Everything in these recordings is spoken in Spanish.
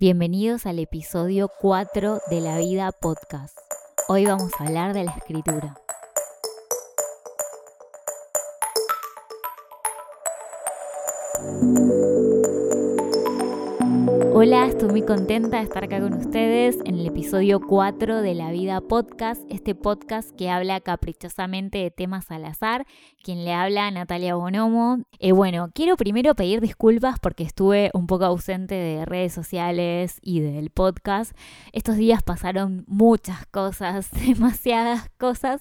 Bienvenidos al episodio 4 de La Vida Podcast. Hoy vamos a hablar de la escritura. Hola, estoy muy contenta de estar acá con ustedes en el episodio 4 de La Vida Podcast, este podcast que habla caprichosamente de temas al azar, quien le habla Natalia Bonomo. Eh, bueno, quiero primero pedir disculpas porque estuve un poco ausente de redes sociales y del podcast. Estos días pasaron muchas cosas, demasiadas cosas,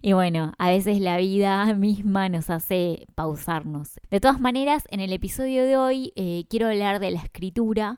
y bueno, a veces la vida misma nos hace pausarnos. De todas maneras, en el episodio de hoy eh, quiero hablar de la escritura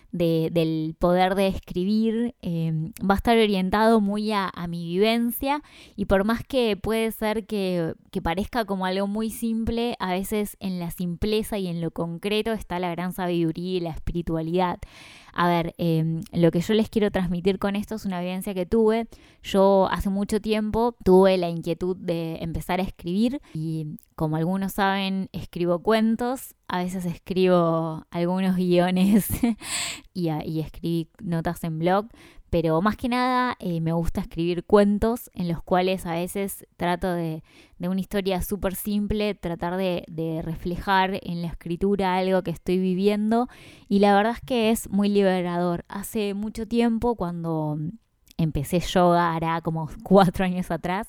del poder de escribir em, va a estar orientado muy a, mi vivencia y por más que puede ser que, que, parezca como algo muy simple, a veces en la simpleza y en lo concreto está la gran sabiduría y la espiritualidad. A ver, em, lo que yo les quiero transmitir con esto es una vivencia que tuve. Yo hace mucho tiempo tuve la inquietud de empezar a escribir y como algunos saben, escribo cuentos, a veces escribo algunos guiones y, escribí notas en blog, pero más que nada eh, me gusta escribir cuentos en los cuales a veces trato de, una historia súper simple, tratar de, de, reflejar en la escritura algo que estoy viviendo y la verdad es que es muy liberador. Hace mucho tiempo cuando empecé yoga, hará como cuatro años atrás,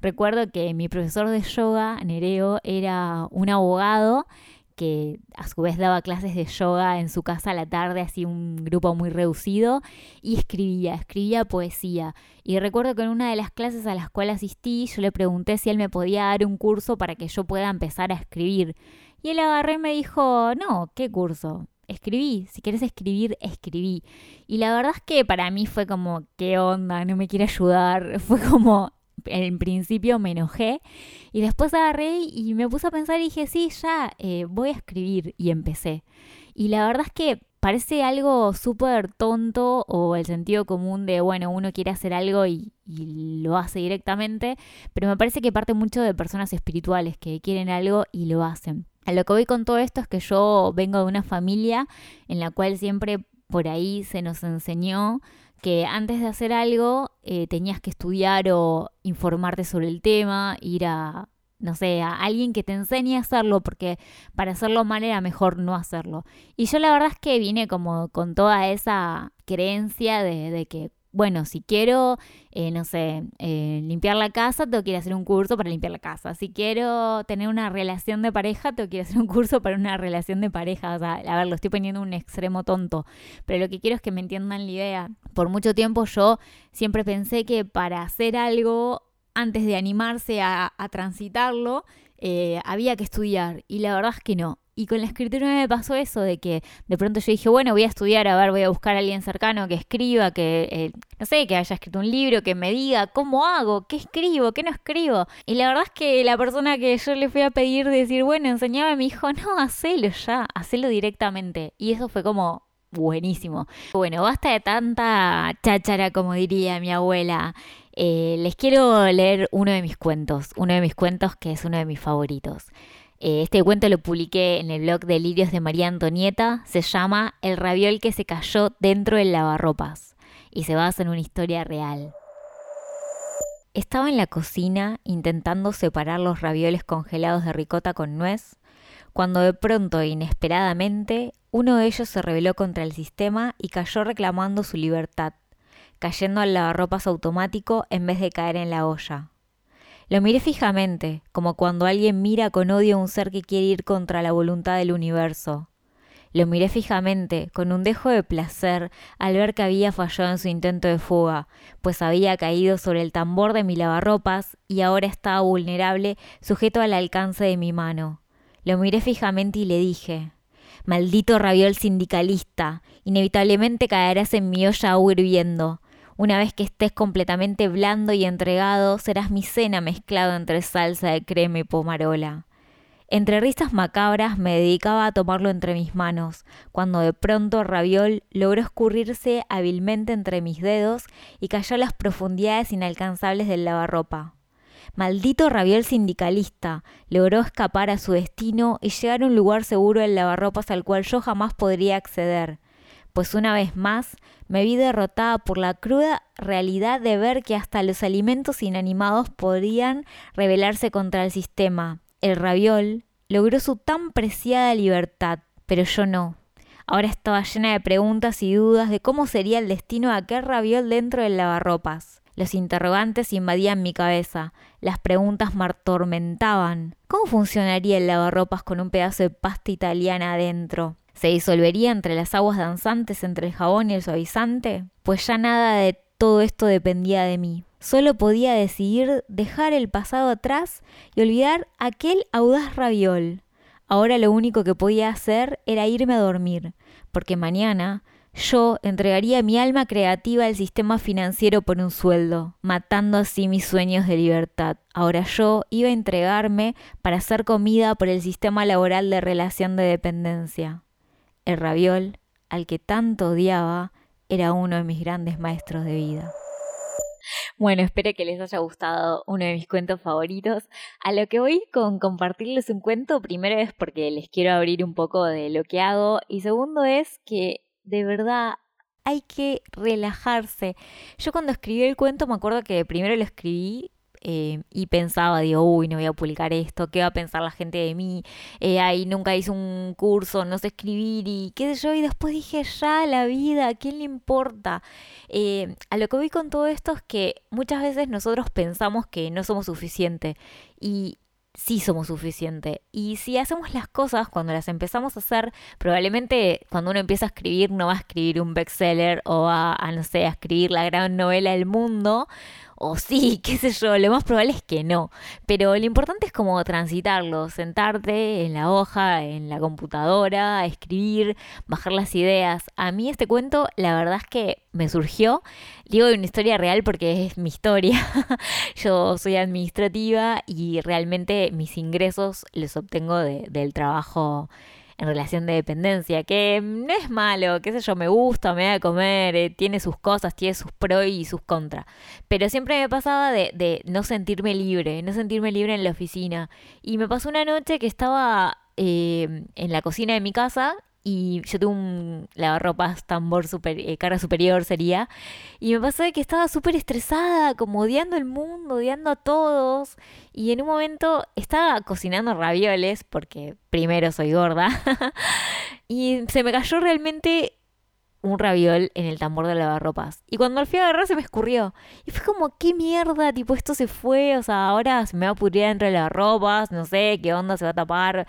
recuerdo que mi profesor de yoga, Nereo, era un abogado que a su vez daba clases de yoga en su casa a la tarde, así un grupo muy reducido, y escribía, escribía poesía. Y recuerdo que en una de las clases a las cuales asistí, yo le pregunté si él me podía dar un curso para que yo pueda empezar a escribir. Y él agarré y me dijo, no, ¿qué curso? Escribí, si quieres escribir, escribí. Y la verdad es que para mí fue como, ¿qué onda? No me quiere ayudar. Fue como, en principio me enojé y después agarré y me puse a pensar y dije, sí, ya eh, voy a escribir y empecé. Y la verdad es que parece algo súper tonto o el sentido común de, bueno, uno quiere hacer algo y, y, lo hace directamente, pero me parece que parte mucho de personas espirituales que quieren algo y lo hacen. A lo que voy con todo esto es que yo vengo de una familia en la cual siempre por ahí se nos enseñó que antes de hacer algo eh, tenías que estudiar o informarte sobre el tema, ir a, no sé, a alguien que te enseñe a hacerlo, porque para hacerlo mal era mejor no hacerlo. Y yo la verdad es que vine como con toda esa creencia de, de que bueno, si quiero, eh, no sé, eh, limpiar la casa, tengo que ir a hacer un curso para limpiar la casa. Si quiero tener una relación de pareja, tengo que ir a hacer un curso para una relación de pareja. O sea, a ver, lo estoy poniendo un extremo tonto, pero lo que quiero es que me entiendan la idea. Por mucho tiempo yo siempre pensé que para hacer algo, antes de animarse a, transitarlo, eh, había que estudiar. Y la verdad es que no. Y con la escritura me pasó eso, de que de pronto yo dije, bueno, voy a estudiar, a ver, voy a buscar a alguien cercano que escriba, que, eh, no sé, que haya escrito un libro, que me diga cómo hago, qué escribo, qué no escribo. Y la verdad es que la persona que yo le fui a pedir decir, bueno, enseñame, me dijo, no, hacelo ya, hacelo directamente. Y eso fue como buenísimo. Bueno, basta de tanta cháchara, como diría mi abuela. Eh, les quiero leer uno de mis cuentos, uno de mis cuentos que es uno de mis favoritos. Eh, este cuento lo publiqué en el blog de Lirios de María Antonieta. Se llama El raviol que se cayó dentro del lavarropas y se basa en una historia real. Estaba en la cocina intentando separar los ravioles congelados de ricota con nuez, cuando de pronto e inesperadamente uno de ellos se rebeló contra el sistema y cayó reclamando su libertad, cayendo al lavarropas automático en vez de caer en la olla. Lo miré fijamente, como cuando alguien mira con odio a un ser que quiere ir contra la voluntad del universo. Lo miré fijamente, con un dejo de placer, al ver que había fallado en su intento de fuga, pues había caído sobre el tambor de mi lavarropas y ahora estaba vulnerable, sujeto al alcance de mi mano. Lo miré fijamente y le dije Maldito raviol sindicalista, inevitablemente caerás en mi olla agua hirviendo. Una vez que estés completamente blando y entregado, serás mi cena mezclado entre salsa de crema y pomarola. Entre risas macabras me dedicaba a tomarlo entre mis manos, cuando de pronto Raviol logró escurrirse hábilmente entre mis dedos y cayó a las profundidades inalcanzables del lavarropa. Maldito Raviol sindicalista, logró escapar a su destino y llegar a un lugar seguro del lavarropas al cual yo jamás podría acceder pues una vez más me vi derrotada por la cruda realidad de ver que hasta los alimentos inanimados podían rebelarse contra el sistema. El raviol logró su tan preciada libertad, pero yo no. Ahora estaba llena de preguntas y dudas de cómo sería el destino de aquel raviol dentro del lavarropas. Los interrogantes invadían mi cabeza, las preguntas me atormentaban. ¿Cómo funcionaría el lavarropas con un pedazo de pasta italiana adentro? ¿Se disolvería entre las aguas danzantes entre el jabón y el suavizante? Pues ya nada de todo esto dependía de mí. Solo podía decidir dejar el pasado atrás y olvidar aquel audaz raviol. Ahora lo único que podía hacer era irme a dormir, porque mañana yo entregaría mi alma creativa al sistema financiero por un sueldo, matando así mis sueños de libertad. Ahora yo iba a entregarme para hacer comida por el sistema laboral de relación de dependencia. El raviol, al que tanto odiaba, era uno de mis grandes maestros de vida. Bueno, espero que les haya gustado uno de mis cuentos favoritos. A lo que voy con compartirles un cuento, primero es porque les quiero abrir un poco de lo que hago y segundo es que de verdad hay que relajarse. Yo cuando escribí el cuento me acuerdo que primero lo escribí eh, y pensaba, digo, uy, no voy a publicar esto, ¿qué va a pensar la gente de mí? Eh, nunca hice un curso, no sé escribir y qué sé yo, y después dije, ya, la vida, ¿a quién le importa? Eh, a lo que voy con todo esto es que muchas veces nosotros pensamos que no somos suficientes y, sí somos suficiente. Y si hacemos las cosas cuando las empezamos a hacer, probablemente cuando uno empieza a escribir no va a escribir un bestseller o a, a no sé, a escribir la gran novela del mundo, o sí, qué sé yo, lo más probable es que no. Pero lo importante es como transitarlo, sentarte en la hoja, en la computadora, escribir, bajar las ideas. A mí este cuento, la verdad es que me surgió, digo de una historia real porque es mi historia. yo soy administrativa y realmente mis ingresos los obtengo del trabajo en relación de dependencia, que no es malo, qué sé yo, me gusta, me da de comer, eh, tiene sus cosas, tiene sus pros y sus contras. Pero siempre me pasaba de, de, no sentirme libre, no sentirme libre en la oficina. Y me pasó una noche que estaba eh, en la cocina de mi casa y yo tuve un lavarropas tambor eh, cara superior sería. Y me pasó de que estaba súper estresada como odiando el mundo odiando a todos. Y en un momento estaba cocinando ravioles porque primero soy gorda. Y se me cayó realmente un raviol en el tambor de lavarropas. Y cuando lo fui a agarrar se me escurrió. Y fue como, ¿qué mierda? Tipo, esto se fue. O sea, ahora se me va a pudrir dentro de lavarropas. No sé qué onda se va a tapar.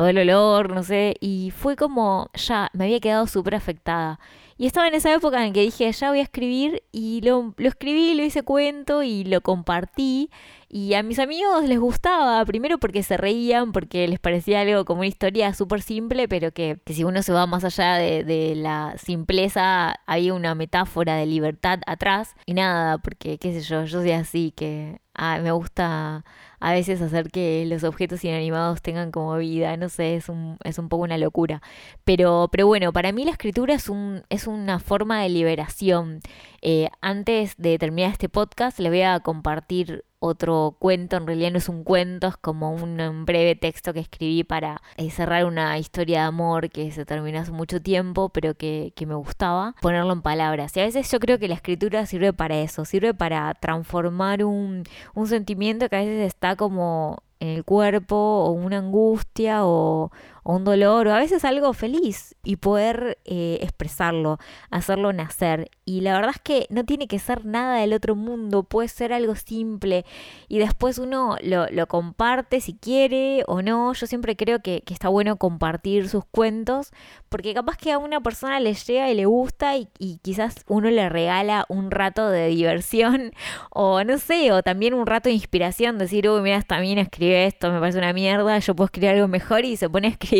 Va el olor, no sé. Y fue como, ya, me había quedado súper afectada. Y estaba en esa época en que dije, ya voy a escribir. Y lo, lo escribí, lo hice cuento y lo compartí. Y a mis amigos les gustaba, primero porque se reían, porque les parecía algo como una historia súper simple, pero que, si uno se va más allá de, la simpleza, había una metáfora de libertad atrás. Y nada, porque qué sé yo, yo soy así, que ah, me gusta a veces hacer que los objetos inanimados tengan como vida, no sé, es un, es un poco una locura. Pero, pero bueno, para mí la escritura es, un, es una forma de liberación. Eh, antes de terminar este podcast, les voy a compartir otro cuento, en realidad no es un cuento, es como un, breve texto que escribí para eh, cerrar una historia de amor que se terminó hace mucho tiempo, pero que, que me gustaba ponerlo en palabras. Y a veces yo creo que la escritura sirve para eso, sirve para transformar un, un sentimiento que a veces está como en el cuerpo o una angustia o, o un dolor o a veces algo feliz y poder eh, expresarlo, hacerlo nacer. Y la verdad es que no tiene que ser nada del otro mundo, puede ser algo simple y después uno lo, comparte si quiere o no. Yo siempre creo que, está bueno compartir sus cuentos porque capaz que a una persona le llega y le gusta y, y quizás uno le regala un rato de diversión o no sé, o también un rato de inspiración, decir, uy, mira, también escribe esto, me parece una mierda, yo puedo escribir algo mejor y se pone a escribir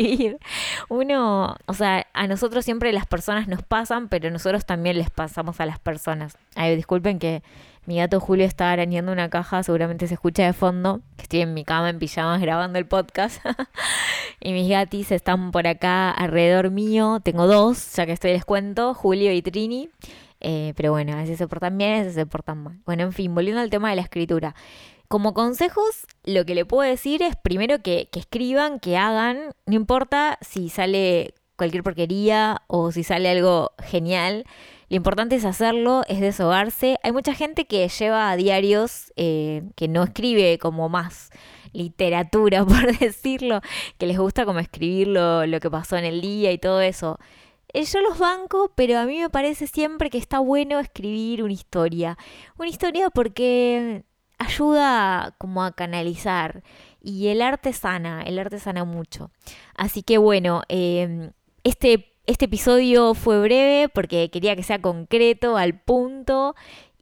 Uno, o sea, a nosotros siempre las personas nos pasan, pero nosotros también les pasamos a las personas. Ay, disculpen que mi gato Julio está arañando una caja, seguramente se escucha de fondo, que estoy en mi cama en pijamas grabando el podcast. y mis gatis están por acá alrededor mío. Tengo dos, ya que estoy les cuento, Julio y Trini. Eh, pero bueno, a veces se portan bien, a veces se portan mal. Bueno, en fin, volviendo al tema de la escritura. Como consejos, lo que le puedo decir es primero que, escriban, que hagan, no importa si sale cualquier porquería o si sale algo genial. Lo importante es hacerlo, es deshogarse. Hay mucha gente que lleva diarios eh, que no escribe como más literatura, por decirlo, que les gusta como escribir lo, lo que pasó en el día y todo eso. Eh, yo los banco, pero a mí me parece siempre que está bueno escribir una historia. Una historia porque ayuda como a canalizar y el arte sana, el arte sana mucho. Así que bueno, em, este, este episodio fue breve porque quería que sea concreto, al punto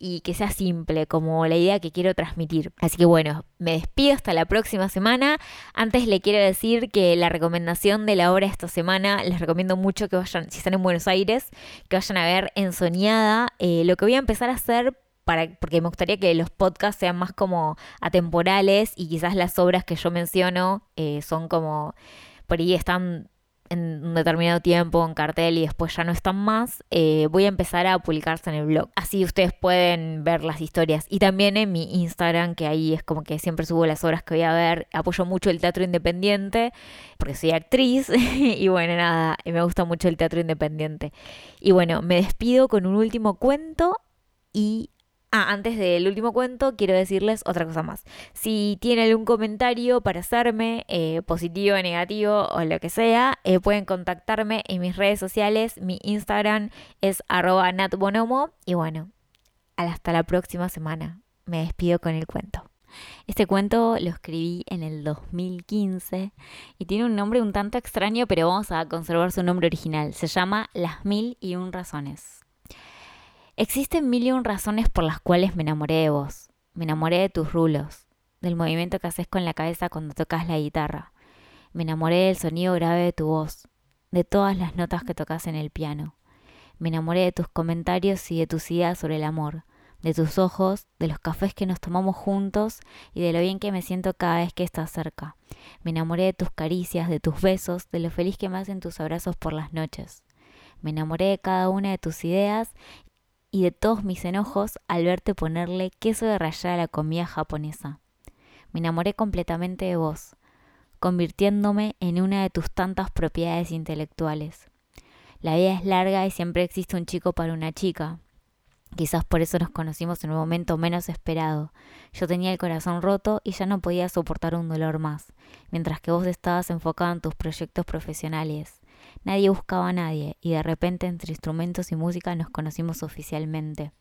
y que sea simple, como la idea que quiero transmitir. Así que bueno, me despido hasta la próxima semana. Antes le quiero decir que la recomendación de la obra esta semana, les recomiendo mucho que vayan, si están en Buenos Aires, que vayan a ver Ensoñada. Eh, lo que voy a empezar a hacer porque me gustaría que los podcasts sean más como atemporales y quizás las obras que yo menciono eh, son como, por ahí están en un determinado tiempo en cartel y después ya no están más, eh, voy a empezar a publicarse en el blog. Así ustedes pueden ver las historias. Y también en mi Instagram, que ahí es como que siempre subo las obras que voy a ver. Apoyo mucho el teatro independiente, porque soy actriz. y bueno, nada, me gusta mucho el teatro independiente. Y bueno, me despido con un último cuento y Ah, antes del último cuento, quiero decirles otra cosa más. Si tienen algún comentario para hacerme, eh, positivo, negativo o lo que sea, eh, pueden contactarme en mis redes sociales. Mi Instagram es arroba natbonomo. Y bueno, hasta la próxima semana. Me despido con el cuento. Este cuento lo escribí en el 2015 y tiene un nombre un tanto extraño, pero vamos a conservar su nombre original. Se llama Las Mil y Un Razones. Existen mil y un razones por las cuales me enamoré de vos. Me enamoré de tus rulos, del movimiento que haces con la cabeza cuando tocas la guitarra. Me enamoré del sonido grave de tu voz, de todas las notas que tocas en el piano. Me enamoré de tus comentarios y de tus ideas sobre el amor, de tus ojos, de los cafés que nos tomamos juntos y de lo bien que me siento cada vez que estás cerca. Me enamoré de tus caricias, de tus besos, de lo feliz que me hacen tus abrazos por las noches. Me enamoré de cada una de tus ideas y de todos mis enojos al verte ponerle queso de rayar a la comida japonesa. Me enamoré completamente de vos, convirtiéndome en una de tus tantas propiedades intelectuales. La vida es larga y siempre existe un chico para una chica. Quizás por eso nos conocimos en un momento menos esperado. Yo tenía el corazón roto y ya no podía soportar un dolor más, mientras que vos estabas enfocado en tus proyectos profesionales. Nadie buscaba a nadie y de repente entre instrumentos y música nos conocimos oficialmente.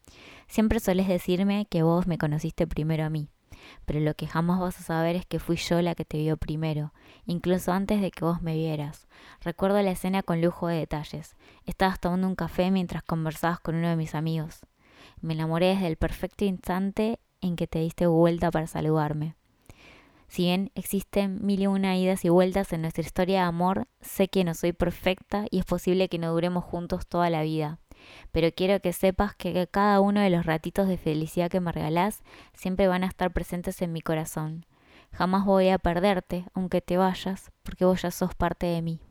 Siempre solés decirme que vos me conociste primero a mí, pero lo que jamás vas a saber es que fui yo la que te vio primero, incluso antes de que vos me vieras. Recuerdo la escena con lujo de detalles. Estabas tomando un café mientras conversabas con uno de mis amigos. Me enamoré desde el perfecto instante en que te diste vuelta para saludarme. Si bien existen mil y una idas y vueltas en nuestra historia de amor, sé que no soy perfecta y es posible que no duremos juntos toda la vida. Pero quiero que sepas que cada uno de los ratitos de felicidad que me regalás siempre van a estar presentes en mi corazón. Jamás voy a perderte, aunque te vayas, porque vos ya sos parte de mí.